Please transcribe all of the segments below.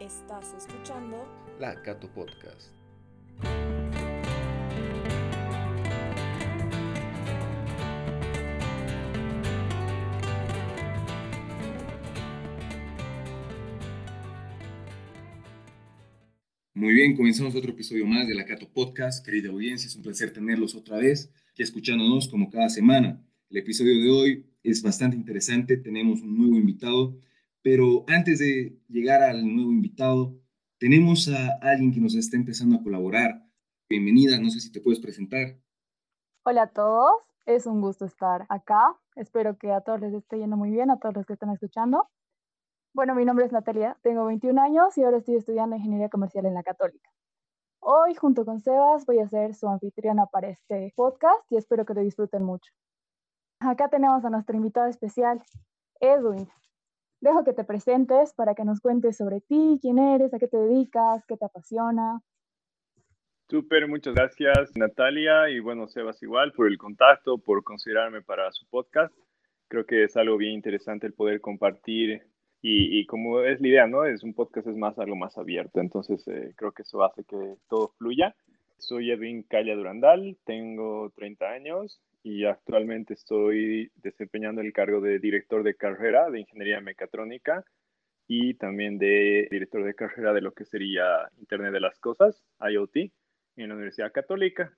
Estás escuchando La Cato Podcast. Muy bien, comenzamos otro episodio más de La Cato Podcast. Querida audiencia, es un placer tenerlos otra vez y escuchándonos como cada semana. El episodio de hoy es bastante interesante, tenemos un nuevo invitado, pero antes de llegar al nuevo invitado, tenemos a alguien que nos está empezando a colaborar. Bienvenida, no sé si te puedes presentar. Hola a todos, es un gusto estar acá. Espero que a todos les esté yendo muy bien, a todos los que están escuchando. Bueno, mi nombre es Natalia, tengo 21 años y ahora estoy estudiando Ingeniería Comercial en la Católica. Hoy, junto con Sebas, voy a ser su anfitriona para este podcast y espero que lo disfruten mucho. Acá tenemos a nuestro invitado especial, Edwin. Dejo que te presentes para que nos cuentes sobre ti, quién eres, a qué te dedicas, qué te apasiona. Súper, muchas gracias Natalia y bueno, Sebas igual por el contacto, por considerarme para su podcast. Creo que es algo bien interesante el poder compartir y, como es la idea, ¿no? Es un podcast, es más algo más abierto, entonces eh, creo que eso hace que todo fluya. Soy Edwin Calla Durandal, tengo 30 años y actualmente estoy desempeñando el cargo de director de carrera de Ingeniería Mecatrónica y también de director de carrera de lo que sería Internet de las Cosas, IoT, en la Universidad Católica.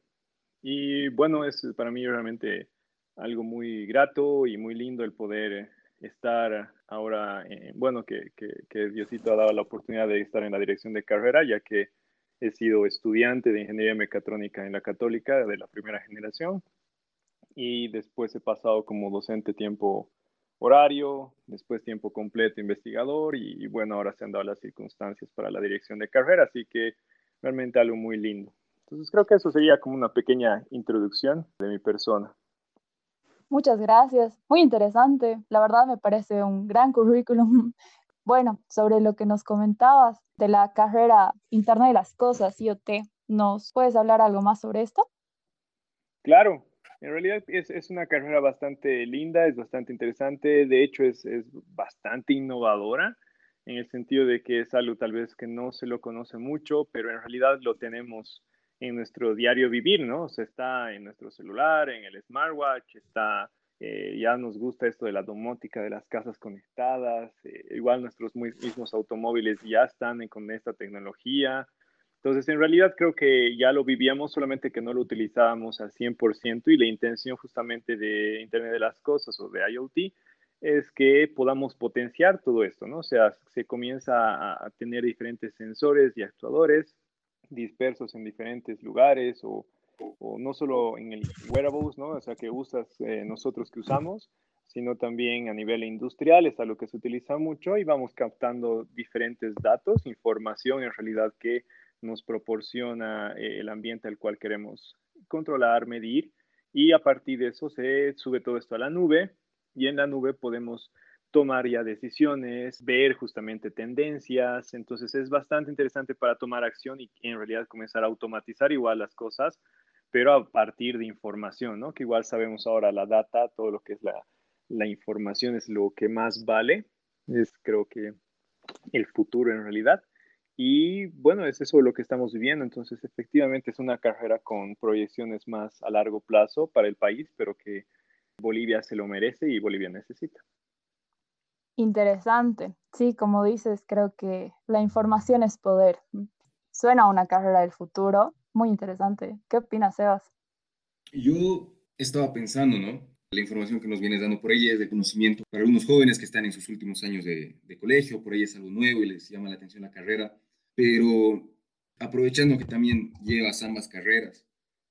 Y bueno, es para mí realmente algo muy grato y muy lindo el poder estar ahora, eh, bueno, que, que, Diosito ha dado la oportunidad de estar en la dirección de carrera, ya que he sido estudiante de ingeniería mecatrónica en la católica de la primera generación y después he pasado como docente tiempo horario, después tiempo completo investigador y, bueno, ahora se han dado las circunstancias para la dirección de carrera, así que realmente algo muy lindo. Entonces creo que eso sería como una pequeña introducción de mi persona. Muchas gracias. Muy interesante. La verdad me parece un gran currículum. Bueno, sobre lo que nos comentabas de la carrera interna de las cosas, IoT, ¿nos puedes hablar algo más sobre esto? Claro, en realidad es, es, una carrera bastante linda, es bastante interesante, de hecho es, es, bastante innovadora en el sentido de que es algo tal vez que no se lo conoce mucho, pero en realidad lo tenemos en nuestro diario vivir, ¿no? O sea, está en nuestro celular, en el smartwatch, está, eh, ya nos gusta esto de la domótica, de las casas conectadas, eh, igual nuestros mismos automóviles ya están con esta tecnología. Entonces, en realidad creo que ya lo vivíamos, solamente que no lo utilizábamos al 100% y la intención justamente de Internet de las Cosas o de IoT es que podamos potenciar todo esto, ¿no? O sea, se comienza a tener diferentes sensores y actuadores dispersos en diferentes lugares o, no solo en el wearables, ¿no? O sea, que usas eh, nosotros que usamos, sino también a nivel industrial, es algo que se utiliza mucho y vamos captando diferentes datos, información en realidad que nos proporciona eh, el ambiente al cual queremos controlar, medir y a partir de eso se sube todo esto a la nube y en la nube podemos tomar ya decisiones, ver justamente tendencias. Entonces es bastante interesante para tomar acción y en realidad comenzar a automatizar igual las cosas, pero a partir de información, ¿no? Que igual sabemos ahora la data, todo lo que es la, la información es lo que más vale. Es creo que el futuro en realidad. Y bueno, es eso lo que estamos viviendo. Entonces, efectivamente es una carrera con proyecciones más a largo plazo para el país, pero que Bolivia se lo merece y Bolivia necesita. Interesante. Sí, como dices, creo que la información es poder. Suena a una carrera del futuro. Muy interesante. ¿Qué opinas, Sebas? Yo estaba pensando, ¿no? La información que nos vienes dando por ella es de conocimiento para algunos jóvenes que están en sus últimos años de, de colegio, por ahí es algo nuevo y les llama la atención la carrera, pero aprovechando que también llevas ambas carreras,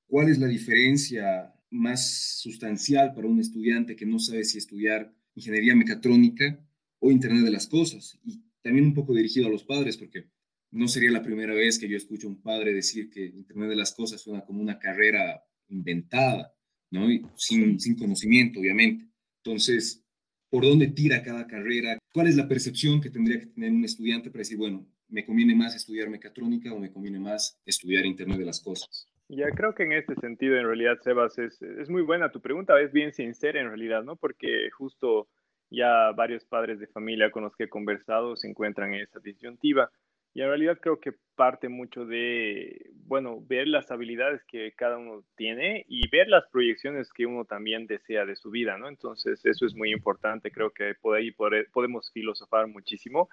¿cuál es la diferencia más sustancial para un estudiante que no sabe si estudiar ingeniería mecatrónica o Internet de las Cosas. Y también un poco dirigido a los padres, porque no sería la primera vez que yo escucho a un padre decir que Internet de las Cosas suena como una carrera inventada, ¿no? sin, sin conocimiento, obviamente. Entonces, ¿por dónde tira cada carrera? ¿Cuál es la percepción que tendría que tener un estudiante para decir, bueno, me conviene más estudiar mecatrónica o me conviene más estudiar Internet de las Cosas? Ya creo que en este sentido, en realidad, Sebas, es, es muy buena tu pregunta, es bien sincera en realidad, ¿no? Porque justo ya varios padres de familia con los que he conversado se encuentran en esa disyuntiva. Y en realidad creo que parte mucho de, bueno, ver las habilidades que cada uno tiene y ver las proyecciones que uno también desea de su vida, ¿no? Entonces, eso es muy importante. Creo que por ahí podemos filosofar muchísimo,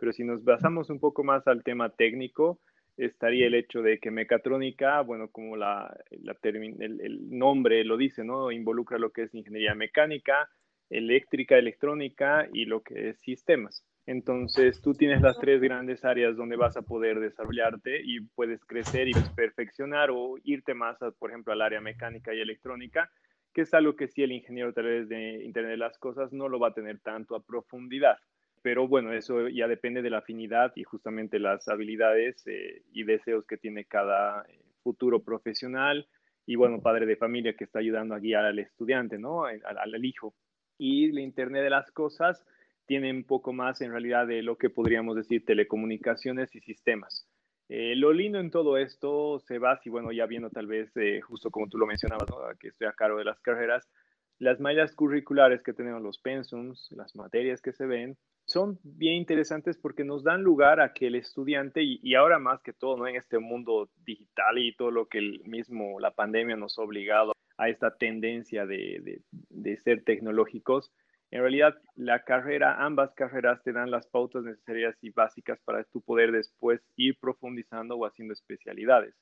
pero si nos basamos un poco más al tema técnico, estaría el hecho de que mecatrónica, bueno, como la, el, nombre lo dice, ¿no? Involucra lo que es ingeniería mecánica, eléctrica, electrónica y lo que es sistemas. Entonces, tú tienes las tres grandes áreas donde vas a poder desarrollarte y puedes crecer y perfeccionar o irte más, por ejemplo, al área mecánica y electrónica, que es algo que si el ingeniero a través de Internet de las Cosas no lo va a tener tanto a profundidad. Pero bueno, eso ya depende de la afinidad y justamente las habilidades eh, y deseos que tiene cada eh, futuro profesional y bueno, padre de familia que está ayudando a guiar al estudiante, ¿no? Al, al hijo. Y el Internet de las Cosas tiene un poco más en realidad de lo que podríamos decir telecomunicaciones y sistemas. Eh, lo lindo en todo esto se va, si bueno, ya viendo tal vez, justo como tú lo mencionabas, que estoy a cargo de las carreras, las mallas curriculares que tenemos, los pensums, las materias que se ven, son bien interesantes porque nos dan lugar a que el estudiante, y, ahora más que todo. En este mundo digital y todo lo que el mismo, la pandemia nos ha obligado a esta tendencia de, de, ser tecnológicos, en realidad la carrera, ambas carreras te dan las pautas necesarias y básicas para tu poder después ir profundizando o haciendo especialidades.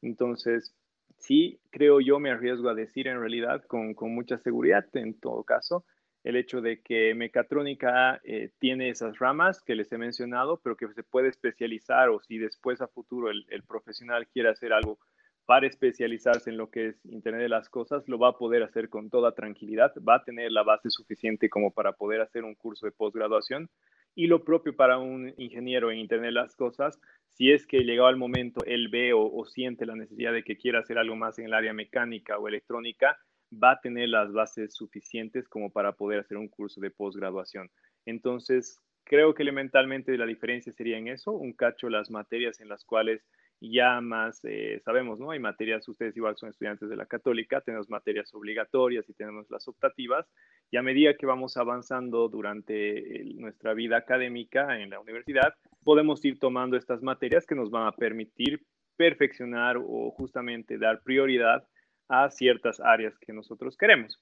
Entonces, sí, creo yo, me arriesgo a decir en realidad con, con mucha seguridad en todo caso, el hecho de que mecatrónica eh, tiene esas ramas que les he mencionado, pero que se puede especializar o si después a futuro el, profesional quiere hacer algo para especializarse en lo que es Internet de las Cosas, lo va a poder hacer con toda tranquilidad, va a tener la base suficiente como para poder hacer un curso de posgraduación. Y lo propio para un ingeniero en Internet de las Cosas, si es que llegado al momento él ve o siente la necesidad de que quiera hacer algo más en el área mecánica o electrónica, va a tener las bases suficientes como para poder hacer un curso de posgraduación. Entonces, creo que elementalmente la diferencia sería en eso, un cacho las materias en las cuales ya más eh, sabemos, ¿no? Hay materias, ustedes igual son estudiantes de la católica, tenemos materias obligatorias y tenemos las optativas, y a medida que vamos avanzando durante nuestra vida académica en la universidad, podemos ir tomando estas materias que nos van a permitir perfeccionar o justamente dar prioridad a ciertas áreas que nosotros queremos.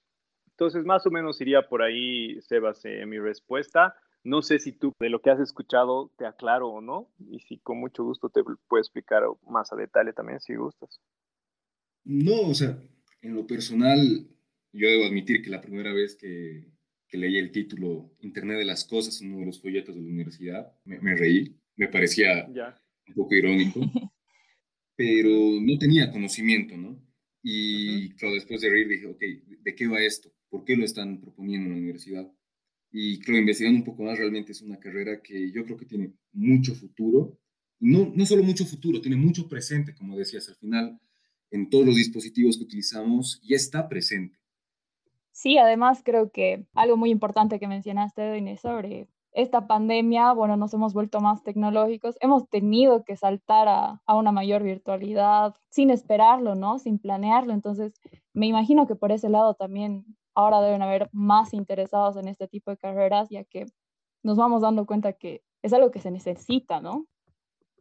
Entonces, más o menos iría por ahí, Sebas, en eh, mi respuesta. No sé si tú de lo que has escuchado te aclaro o no, y si con mucho gusto te puedo explicar más a detalle también, si gustas. No, o sea, en lo personal, yo debo admitir que la primera vez que, que leí el título Internet de las Cosas, uno de los folletos de la universidad, me, me reí, me parecía ya. un poco irónico, pero no tenía conocimiento, ¿no? Y claro, después de reír dije, ok, ¿de qué va esto? ¿Por qué lo están proponiendo en la universidad? Y creo, investigando un poco más, realmente es una carrera que yo creo que tiene mucho futuro. No, no solo mucho futuro, tiene mucho presente, como decías al final, en todos los dispositivos que utilizamos, ya está presente. Sí, además creo que algo muy importante que mencionaste, Inés, sobre esta pandemia, bueno, nos hemos vuelto más tecnológicos, hemos tenido que saltar a, a, una mayor virtualidad sin esperarlo, ¿no? Sin planearlo. Entonces, me imagino que por ese lado también ahora deben haber más interesados en este tipo de carreras, ya que nos vamos dando cuenta que es algo que se necesita, ¿no?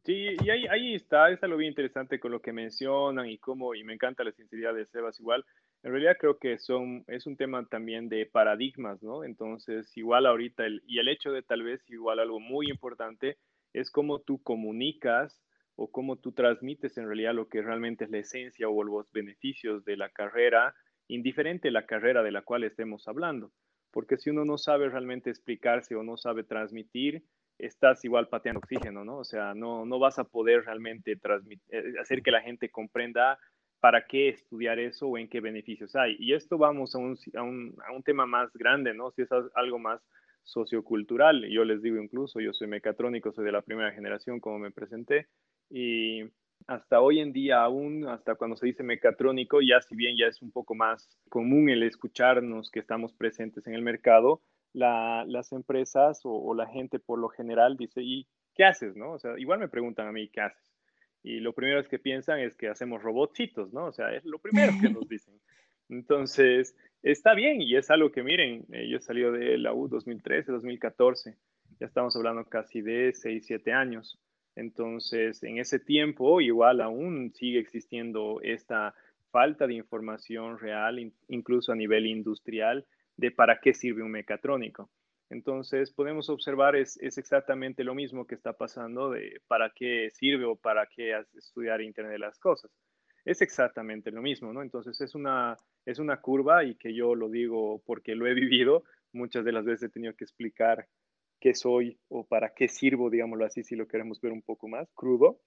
Sí, y ahí, ahí está, es algo bien interesante con lo que mencionan y cómo, y me encanta la sinceridad de Sebas igual, en realidad creo que son, es un tema también de paradigmas, ¿no? Entonces, igual ahorita, el, y el hecho de tal vez igual algo muy importante es cómo tú comunicas o cómo tú transmites en realidad lo que realmente es la esencia o los beneficios de la carrera, indiferente la carrera de la cual estemos hablando. Porque si uno no sabe realmente explicarse o no sabe transmitir, estás igual pateando oxígeno, ¿no? O sea, no, no vas a poder realmente transmitir, eh, hacer que la gente comprenda para qué estudiar eso o en qué beneficios hay. Y esto vamos a un, a un, a un tema más grande, ¿no? Si es algo más sociocultural. Yo les digo incluso, yo soy mecatrónico, soy de la primera generación, como me presenté, y hasta hoy en día aún, hasta cuando se dice mecatrónico, ya si bien ya es un poco más común el escucharnos que estamos presentes en el mercado, la, las empresas o, o, la gente por lo general dice, ¿y qué haces? ¿no? O sea, igual me preguntan a mí, ¿qué haces? y lo primero que piensan es que hacemos robotcitos, ¿no? O sea, es lo primero que nos dicen. Entonces, está bien y es algo que miren, eh, yo salí de la U 2013, 2014, ya estamos hablando casi de 6, 7 años. Entonces, en ese tiempo, igual aún sigue existiendo esta falta de información real, incluso a nivel industrial, de para qué sirve un mecatrónico. Entonces, podemos observar es, es, exactamente lo mismo que está pasando de para qué sirve o para qué estudiar Internet de las Cosas. Es exactamente lo mismo, ¿no? Entonces, es una, es una curva y que yo lo digo porque lo he vivido. Muchas de las veces he tenido que explicar qué soy o para qué sirvo, digámoslo así, si lo queremos ver un poco más crudo.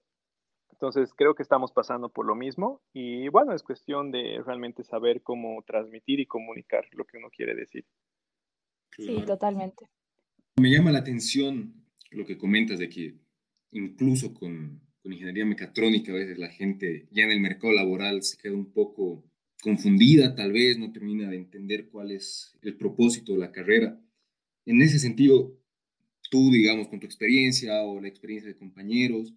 Entonces, creo que estamos pasando por lo mismo y bueno, es cuestión de realmente saber cómo transmitir y comunicar lo que uno quiere decir. Sí, totalmente. Me llama la atención lo que comentas de que incluso con, con ingeniería mecatrónica a veces la gente ya en el mercado laboral se queda un poco confundida, tal vez no termina de entender cuál es el propósito de la carrera. En ese sentido, tú, digamos, con tu experiencia o la experiencia de compañeros,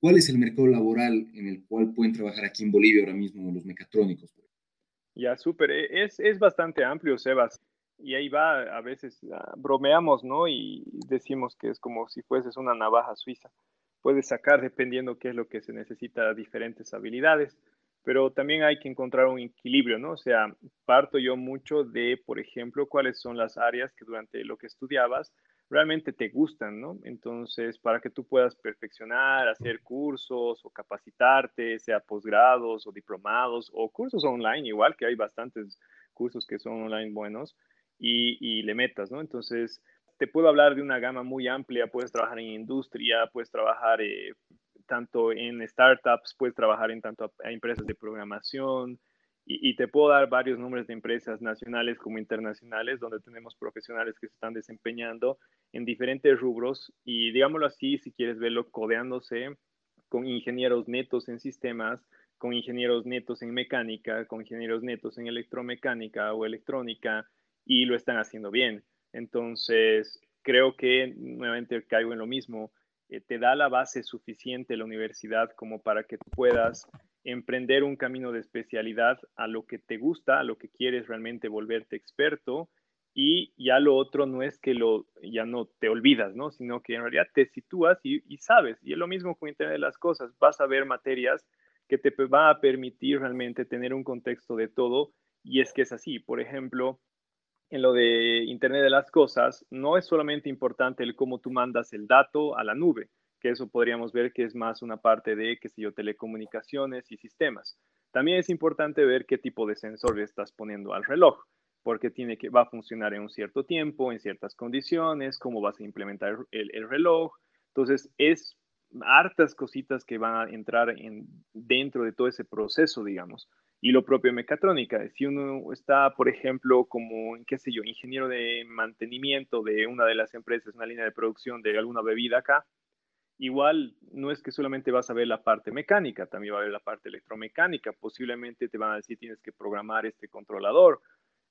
¿cuál es el mercado laboral en el cual pueden trabajar aquí en Bolivia ahora mismo los mecatrónicos? Ya, súper. E, es, es bastante amplio, Sebas. Y ahí va, a veces ah, bromeamos, ¿no? Y decimos que es como si fueses una navaja suiza. Puedes sacar, dependiendo qué es lo que se necesita, diferentes habilidades pero también hay que encontrar un equilibrio, ¿no? O sea, parto yo mucho de, por ejemplo, cuáles son las áreas que durante lo que estudiabas realmente te gustan, ¿no? Entonces, para que tú puedas perfeccionar, hacer cursos o capacitarte, sea posgrados o diplomados o cursos online, igual que hay bastantes cursos que son online buenos, y, y le metas, ¿no? Entonces, te puedo hablar de una gama muy amplia, puedes trabajar en industria, puedes trabajar eh, tanto en startups, puedes trabajar en tanto a, empresas de programación y, te puedo dar varios nombres de empresas nacionales como internacionales donde tenemos profesionales que se están desempeñando en diferentes rubros y digámoslo así, si quieres verlo codeándose con ingenieros netos en sistemas, con ingenieros netos en mecánica, con ingenieros netos en electromecánica o electrónica y lo están haciendo bien. Entonces, creo que nuevamente caigo en lo mismo eh, te da la base suficiente la universidad como para que puedas emprender un camino de especialidad a lo que te gusta, a lo que quieres realmente volverte experto y ya lo otro no es que lo ya no te olvidas, ¿no? Sino que en realidad te sitúas y, sabes. Y es lo mismo con Internet de las Cosas. Vas a ver materias que te va a permitir realmente tener un contexto de todo y es que es así. Por ejemplo, en lo de Internet de las Cosas, no es solamente importante el cómo tú mandas el dato a la nube, que eso podríamos ver que es más una parte de, qué sé yo, telecomunicaciones y sistemas. También es importante ver qué tipo de sensor le estás poniendo al reloj, porque tiene que, va a funcionar en un cierto tiempo, en ciertas condiciones, cómo vas a implementar el, el reloj. Entonces, es hartas cositas que van a entrar en, dentro de todo ese proceso, digamos y lo propio mecatrónica. Si uno está, por ejemplo, como, qué sé yo, ingeniero de mantenimiento de una de las empresas, una línea de producción de alguna bebida acá, igual no es que solamente vas a ver la parte mecánica, también va a ver la parte electromecánica. Posiblemente te van a decir tienes que programar este controlador.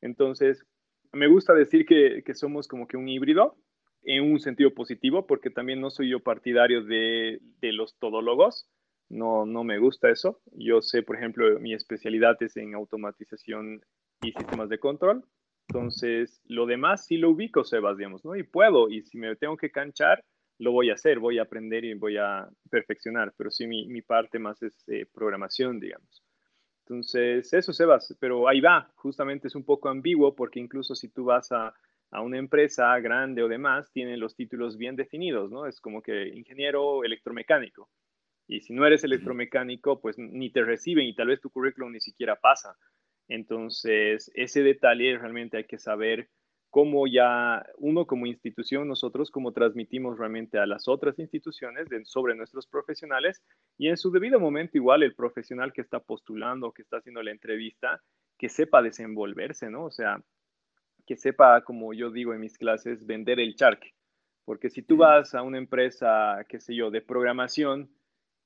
Entonces, me gusta decir que, que somos como que un híbrido en un sentido positivo, porque también no soy yo partidario de, de los todólogos no, no me gusta eso. Yo sé, por ejemplo, mi especialidad es en automatización y sistemas de control. Entonces, lo demás sí lo ubico, Sebas, digamos, ¿no? Y puedo, y si me tengo que canchar, lo voy a hacer, voy a aprender y voy a perfeccionar, pero sí mi, mi parte más es eh, programación, digamos. Entonces, eso, Sebas, pero ahí va, justamente es un poco ambiguo porque incluso si tú vas a, a una empresa grande o demás, tienen los títulos bien definidos, ¿no? Es como que ingeniero electromecánico y si no eres electromecánico, pues ni te reciben y tal vez tu currículum ni siquiera pasa. Entonces, ese detalle realmente hay que saber cómo ya uno como institución, nosotros cómo transmitimos realmente a las otras instituciones sobre nuestros profesionales y en su debido momento igual el profesional que está postulando, que está haciendo la entrevista, que sepa desenvolverse, ¿no? O sea, que sepa, como yo digo en mis clases, vender el charque. Porque si tú vas a una empresa, qué sé yo, de programación,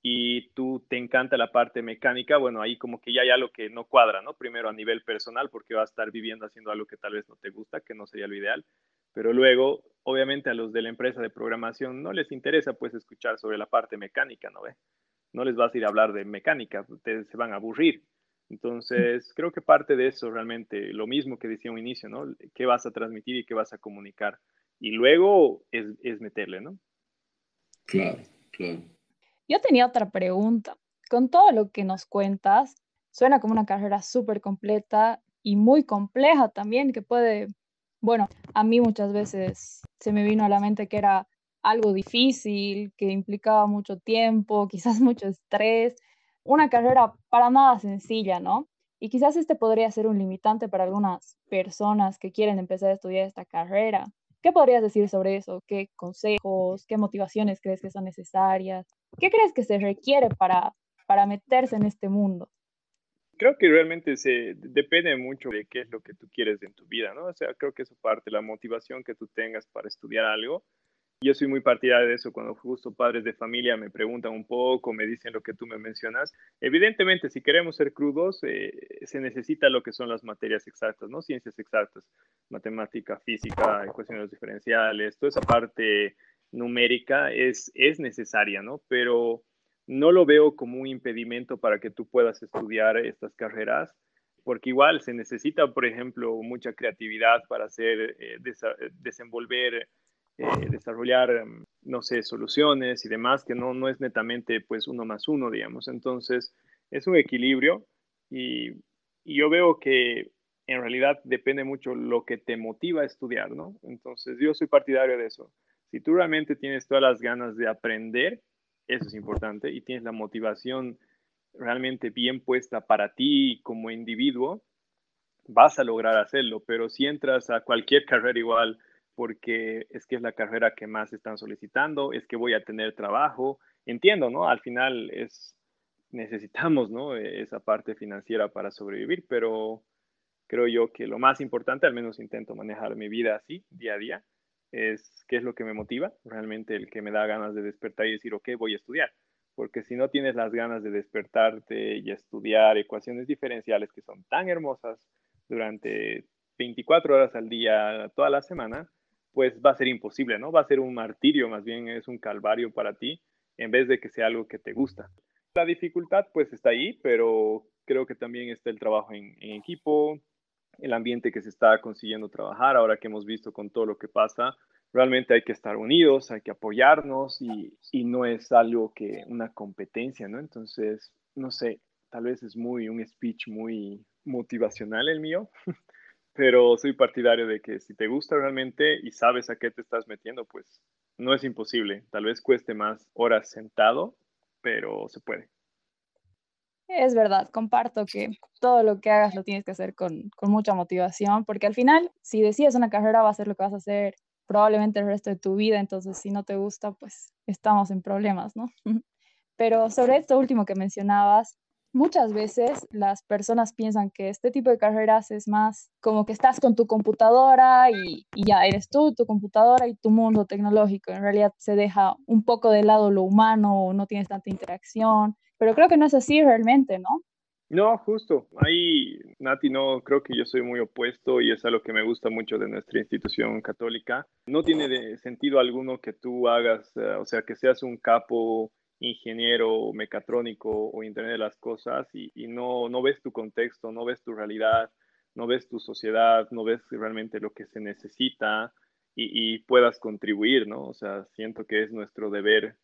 y tú te encanta la parte mecánica, bueno, ahí como que ya hay algo que no cuadra, ¿no? Primero a nivel personal, porque vas a estar viviendo haciendo algo que tal vez no te gusta, que no sería lo ideal, pero luego, obviamente a los de la empresa de programación no les interesa pues escuchar sobre la parte mecánica, ¿no ve? No les vas a ir a hablar de mecánica, se van a aburrir. Entonces, creo que parte de eso realmente, lo mismo que decía un inicio, ¿no? ¿Qué vas a transmitir y qué vas a comunicar? Y luego es, es meterle, ¿no? Claro, claro. Yo tenía otra pregunta. Con todo lo que nos cuentas, suena como una carrera súper completa y muy compleja también, que puede, bueno, a mí muchas veces se me vino a la mente que era algo difícil, que implicaba mucho tiempo, quizás mucho estrés, una carrera para nada sencilla, ¿no? Y quizás este podría ser un limitante para algunas personas que quieren empezar a estudiar esta carrera. ¿Qué podrías decir sobre eso? ¿Qué consejos, qué motivaciones crees que son necesarias? ¿Qué crees que se requiere para, para meterse en este mundo? Creo que realmente se depende mucho de qué es lo que tú quieres en tu vida, ¿no? O sea, creo que eso parte la motivación que tú tengas para estudiar algo yo soy muy partidario de eso cuando justo padres de familia me preguntan un poco, me dicen lo que tú me mencionas. Evidentemente, si queremos ser crudos, eh, se necesita lo que son las materias exactas, ¿no? Ciencias exactas, matemática, física, ecuaciones diferenciales, toda esa parte numérica es, es necesaria, ¿no? Pero no lo veo como un impedimento para que tú puedas estudiar estas carreras porque igual se necesita, por ejemplo, mucha creatividad para hacer, eh, desenvolver eh, desarrollar, em, no sé, soluciones y demás, que no, no es netamente pues uno más uno, digamos. Entonces, es un equilibrio y, yo veo que en realidad depende mucho lo que te motiva a estudiar, ¿no? Entonces, yo soy partidario de eso. Si tú realmente tienes todas las ganas de aprender, eso es importante, y tienes la motivación realmente bien puesta para ti como individuo, vas a lograr hacerlo, pero si entras a cualquier carrera igual, porque es que es la carrera que más están solicitando, es que voy a tener trabajo. Entiendo, ¿no? Al final es, necesitamos, ¿no? E, esa parte financiera para sobrevivir, pero creo yo que lo más importante, al menos intento manejar mi vida así, día a día, es qué es lo que me motiva, realmente el que me da ganas de despertar y decir, ok, voy a estudiar. Porque si no tienes las ganas de despertarte y estudiar ecuaciones diferenciales que son tan hermosas durante 24 horas al día, toda la semana, pues va a ser imposible, ¿no? Va a ser un martirio, más bien es un calvario para ti, en vez de que sea algo que te gusta. La dificultad pues está ahí, pero creo que también está el trabajo en, equipo, el ambiente que se está consiguiendo trabajar, ahora que hemos visto con todo lo que pasa, realmente hay que estar unidos, hay que apoyarnos y, y no es algo que una competencia, ¿no? Entonces, no sé, tal vez es muy un speech muy motivacional el mío, pero soy partidario de que si te gusta realmente y sabes a qué te estás metiendo, pues no es imposible. Tal vez cueste más horas sentado, pero se puede. Es verdad, comparto que todo lo que hagas lo tienes que hacer con, con, mucha motivación, porque al final, si decides una carrera, va a ser lo que vas a hacer probablemente el resto de tu vida, entonces si no te gusta, pues estamos en problemas, ¿no? Pero sobre esto último que mencionabas, muchas veces las personas piensan que este tipo de carreras es más como que estás con tu computadora y, ya eres tú, tu computadora y tu mundo tecnológico. En realidad se deja un poco de lado lo humano, no tienes tanta interacción, pero creo que no es así realmente, ¿no? No, justo. Ahí, Nati, no, creo que yo soy muy opuesto y es algo que me gusta mucho de nuestra institución católica. No tiene sentido alguno que tú hagas, eh, o sea, que seas un capo ingeniero mecatrónico o Internet de las Cosas y, no, no ves tu contexto, no ves tu realidad, no ves tu sociedad, no ves realmente lo que se necesita y, puedas contribuir, ¿no? O sea, siento que es nuestro deber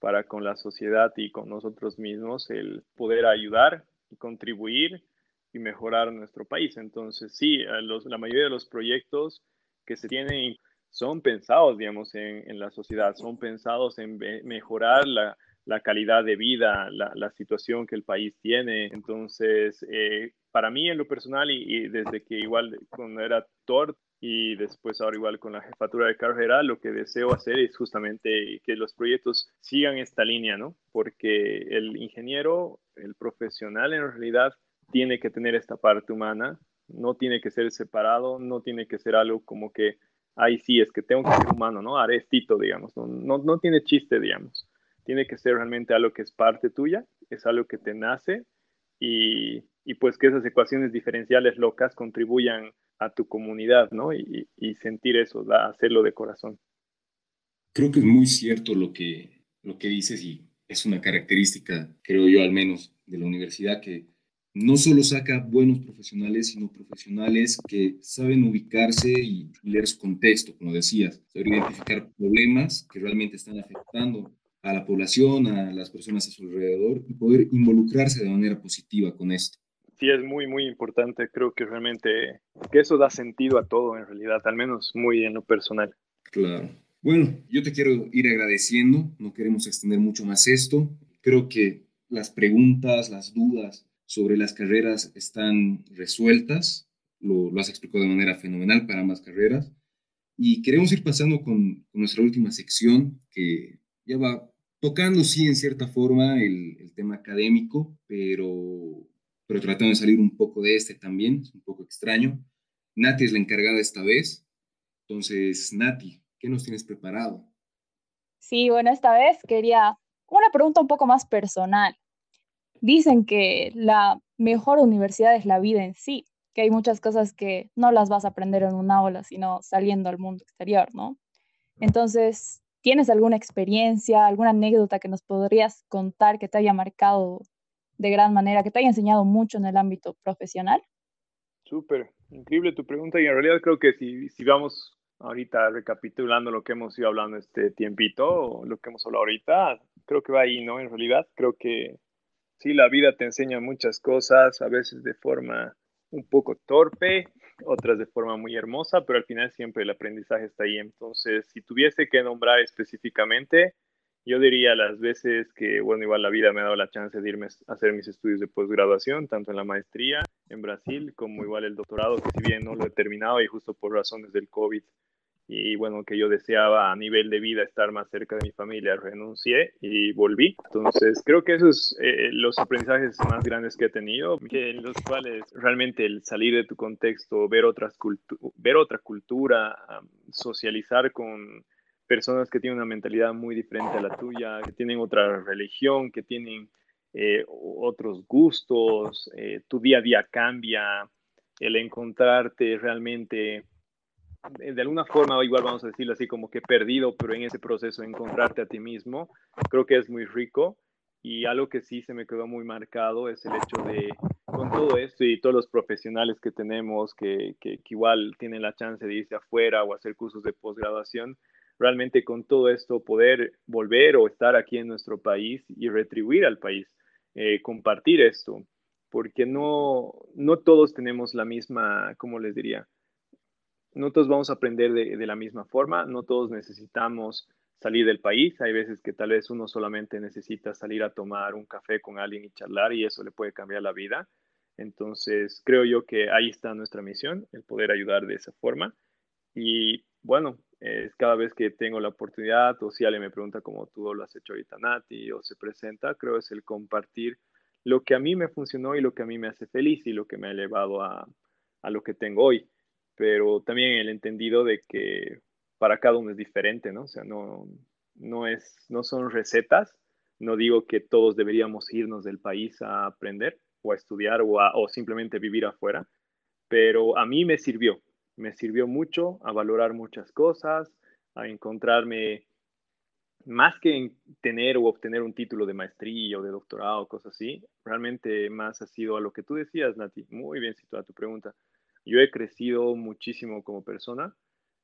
para con la sociedad y con nosotros mismos el poder ayudar y contribuir y mejorar nuestro país. Entonces, sí, la mayoría de los proyectos que se tienen son pensados, digamos, en, en la sociedad, son pensados en mejorar la, la calidad de vida, la, la, situación que el país tiene. Entonces, eh, para mí en lo personal y, desde que igual cuando era TOR y después ahora igual con la jefatura de carrera, lo que deseo hacer es justamente que los proyectos sigan esta línea, ¿no? Porque el ingeniero, el profesional en realidad tiene que tener esta parte humana, no tiene que ser separado, no tiene que ser algo como que, ay, sí, es que tengo que ser humano, ¿no? Arestito, digamos, no, no, no tiene chiste, digamos tiene que ser realmente algo que es parte tuya, es algo que te nace y, pues que esas ecuaciones diferenciales locas contribuyan a tu comunidad, ¿no? Y, sentir eso, hacerlo de corazón. Creo que es muy cierto lo que, lo que dices y es una característica, creo yo al menos, de la universidad que no solo saca buenos profesionales, sino profesionales que saben ubicarse y leer su contexto, como decías, saber identificar problemas que realmente están afectando a la población, a las personas a su alrededor y poder involucrarse de manera positiva con esto. Sí, es muy, muy importante. Creo que realmente que eso da sentido a todo en realidad, al menos muy en lo personal. Claro. Bueno, yo te quiero ir agradeciendo, no queremos extender mucho más esto. Creo que las preguntas, las dudas sobre las carreras están resueltas, lo, lo has explicado de manera fenomenal para ambas carreras. Y queremos ir pasando con, con nuestra última sección, que ya va tocando, sí, en cierta forma, el, el, tema académico, pero, pero tratando de salir un poco de este también, es un poco extraño. Nati es la encargada esta vez. Entonces, Nati, ¿qué nos tienes preparado? Sí, bueno, esta vez quería una pregunta un poco más personal. Dicen que la mejor universidad es la vida en sí, que hay muchas cosas que no las vas a aprender en una aula, sino saliendo al mundo exterior, ¿no? Entonces, ¿tienes alguna experiencia, alguna anécdota que nos podrías contar que te haya marcado de gran manera, que te haya enseñado mucho en el ámbito profesional? Súper, increíble tu pregunta y en realidad creo que si, si vamos ahorita recapitulando lo que hemos ido hablando este tiempito, lo que hemos hablado ahorita, creo que va ahí, ¿no? En realidad creo que sí, la vida te enseña muchas cosas, a veces de forma un poco torpe, otras de forma muy hermosa, pero al final siempre el aprendizaje está ahí. Entonces, si tuviese que nombrar específicamente, yo diría las veces que, bueno, igual la vida me ha dado la chance de irme a hacer mis estudios de posgraduación, tanto en la maestría en Brasil como igual el doctorado, que si bien no lo he terminado y justo por razones del COVID y bueno, que yo deseaba a nivel de vida estar más cerca de mi familia, renuncié y volví. Entonces, creo que esos eh, los aprendizajes más grandes que he tenido, en los cuales realmente el salir de tu contexto, ver, otras ver otra cultura, socializar con personas que tienen una mentalidad muy diferente a la tuya, que tienen otra religión, que tienen eh, otros gustos, eh, tu día a día cambia, el encontrarte realmente de alguna forma, igual vamos a decirlo así, como que perdido, pero en ese proceso de encontrarte a ti mismo, creo que es muy rico. Y algo que sí se me quedó muy marcado es el hecho de, con todo esto y todos los profesionales que tenemos, que, que, que igual tienen la chance de irse afuera o hacer cursos de posgraduación, realmente con todo esto poder volver o estar aquí en nuestro país y retribuir al país, eh, compartir esto, porque no, no todos tenemos la misma, ¿cómo les diría? No todos vamos a aprender de, la misma forma, no todos necesitamos salir del país, hay veces que tal vez uno solamente necesita salir a tomar un café con alguien y charlar y eso le puede cambiar la vida. Entonces, creo yo que ahí está nuestra misión, el poder ayudar de esa forma. Y bueno, es cada vez que tengo la oportunidad, o si alguien me pregunta como tú lo has hecho ahorita, Nati, o se presenta, creo es el compartir lo que a mí me funcionó y lo que a mí me hace feliz y lo que me ha llevado a lo que tengo hoy pero también el entendido de que para cada uno es diferente, ¿no? O sea, no, no, es, no son recetas, no digo que todos deberíamos irnos del país a aprender o a estudiar o, o simplemente vivir afuera, pero a mí me sirvió, me sirvió mucho a valorar muchas cosas, a encontrarme más que en tener o obtener un título de maestría o de doctorado, cosas así, realmente más ha sido a lo que tú decías, Nati, muy bien situada tu pregunta, yo he crecido muchísimo como persona,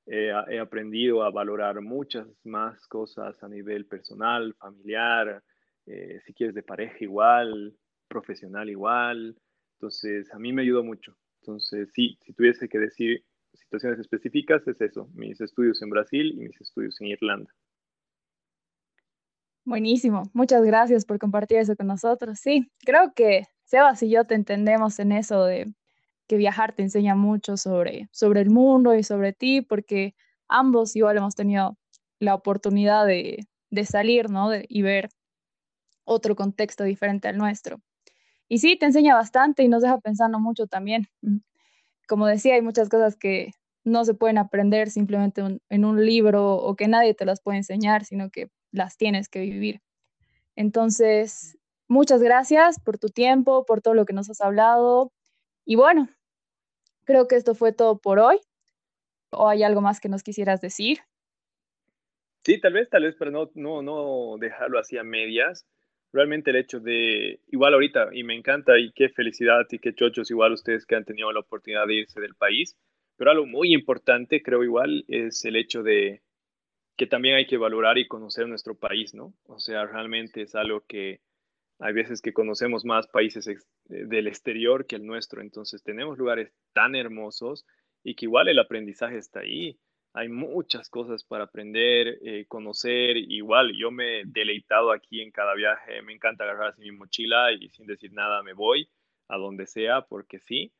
he aprendido a valorar muchas más cosas a nivel personal, familiar, eh, si quieres de pareja igual, profesional igual. Entonces, a mí me ayudó mucho. Entonces, sí, si tuviese que decir situaciones específicas, es eso, mis estudios en Brasil y mis estudios en Irlanda. Buenísimo, muchas gracias por compartir eso con nosotros. Sí, creo que Sebas y yo te entendemos en eso de que viajar te enseña mucho sobre, sobre el mundo y sobre ti, porque ambos igual hemos tenido la oportunidad de, de salir, ¿no? y ver otro contexto diferente al nuestro. Y sí, te enseña bastante y nos deja pensando mucho también. Como decía, hay muchas cosas que no se pueden aprender simplemente en un libro o que nadie te las puede enseñar, sino que las tienes que vivir. Entonces, muchas gracias por tu tiempo, por todo lo que nos has hablado. Y bueno, Creo que esto fue todo por hoy. ¿O hay algo más que nos quisieras decir? Sí, tal vez, tal vez, pero no, no, no dejarlo así a medias. Realmente el hecho de, igual ahorita, y me encanta, y qué felicidad y qué chochos, igual ustedes que han tenido la oportunidad de irse del país, pero algo muy importante, creo igual, es el hecho de que también hay que valorar y conocer nuestro país, ¿no? O sea, realmente es algo que hay veces que conocemos más países del exterior que el nuestro, entonces tenemos lugares tan hermosos y que igual el aprendizaje está ahí. Hay muchas cosas para aprender, eh, conocer. Igual, yo me he deleitado aquí en cada viaje. Me encanta agarrar mi mochila y sin decir nada me voy a donde sea porque sí.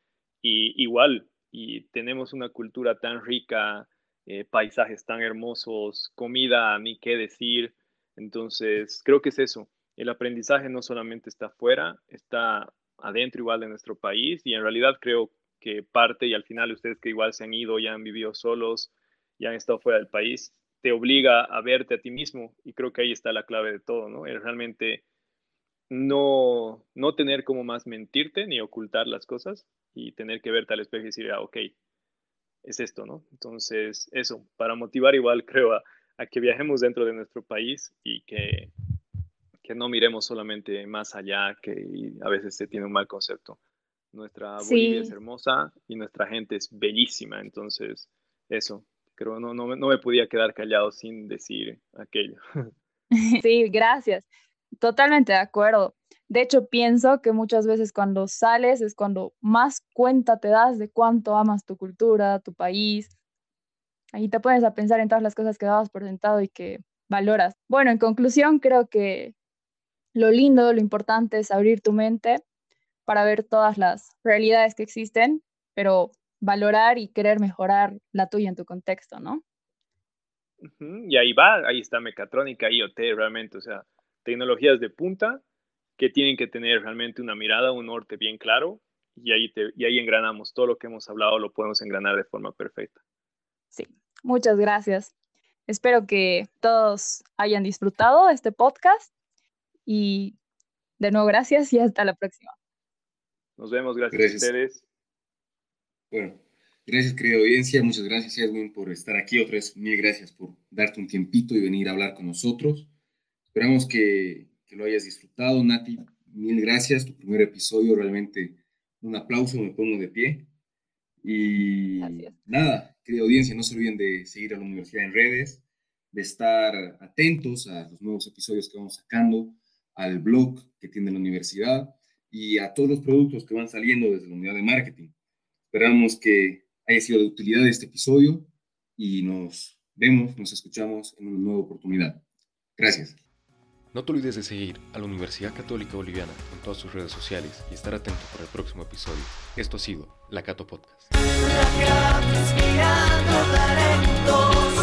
Y igual, y tenemos una cultura tan rica, eh, paisajes tan hermosos, comida, ni qué decir. Entonces, creo que es eso. El aprendizaje no solamente está afuera, está adentro igual de nuestro país y en realidad creo que parte y al final ustedes que igual se han ido, ya han vivido solos, ya han estado fuera del país, te obliga a verte a ti mismo y creo que ahí está la clave de todo, ¿no? Es realmente no, no tener como más mentirte ni ocultar las cosas y tener que verte al espejo y decir, ah, ok, es esto, ¿no? Entonces, eso, para motivar igual creo a, que viajemos dentro de nuestro país y que, que no miremos solamente más allá, que a veces se tiene un mal concepto. Nuestra Bolivia es hermosa y nuestra gente es bellísima, entonces, eso, creo, no, no, no me podía quedar callado sin decir aquello. Sí, gracias. Totalmente de acuerdo. De hecho, pienso que muchas veces cuando sales es cuando más cuenta te das de cuánto amas tu cultura, tu país. Ahí te pones a pensar en todas las cosas que dabas por sentado y que valoras. Bueno, en conclusión, creo que lo lindo, lo importante es abrir tu mente para ver todas las realidades que existen, pero valorar y querer mejorar la tuya en tu contexto, ¿no? Y ahí va, ahí está Mecatrónica, IoT, realmente, o sea, tecnologías de punta que tienen que tener realmente una mirada, un norte bien claro y ahí, y ahí engranamos todo lo que hemos hablado, lo podemos engranar de forma perfecta. Sí, muchas gracias. Espero que todos hayan disfrutado este podcast y de nuevo gracias y hasta la próxima. Nos vemos, gracias, a ustedes. Bueno, gracias querida audiencia, muchas gracias Edwin por estar aquí otra vez, mil gracias por darte un tiempito y venir a hablar con nosotros. Esperamos que que lo hayas disfrutado. Nati, mil gracias. Tu primer episodio, realmente un aplauso, me pongo de pie. Y nada, querida audiencia, no se olviden de seguir a la universidad en redes, de estar atentos a los nuevos episodios que vamos sacando, al blog que tiene la universidad y a todos los productos que van saliendo desde la unidad de marketing. Esperamos que haya sido de utilidad este episodio y nos vemos, nos escuchamos en una nueva oportunidad. Gracias. No te olvides de seguir a la Universidad Católica Boliviana en todas sus redes sociales y estar atento para el próximo episodio. Esto ha sido La Cato Podcast. La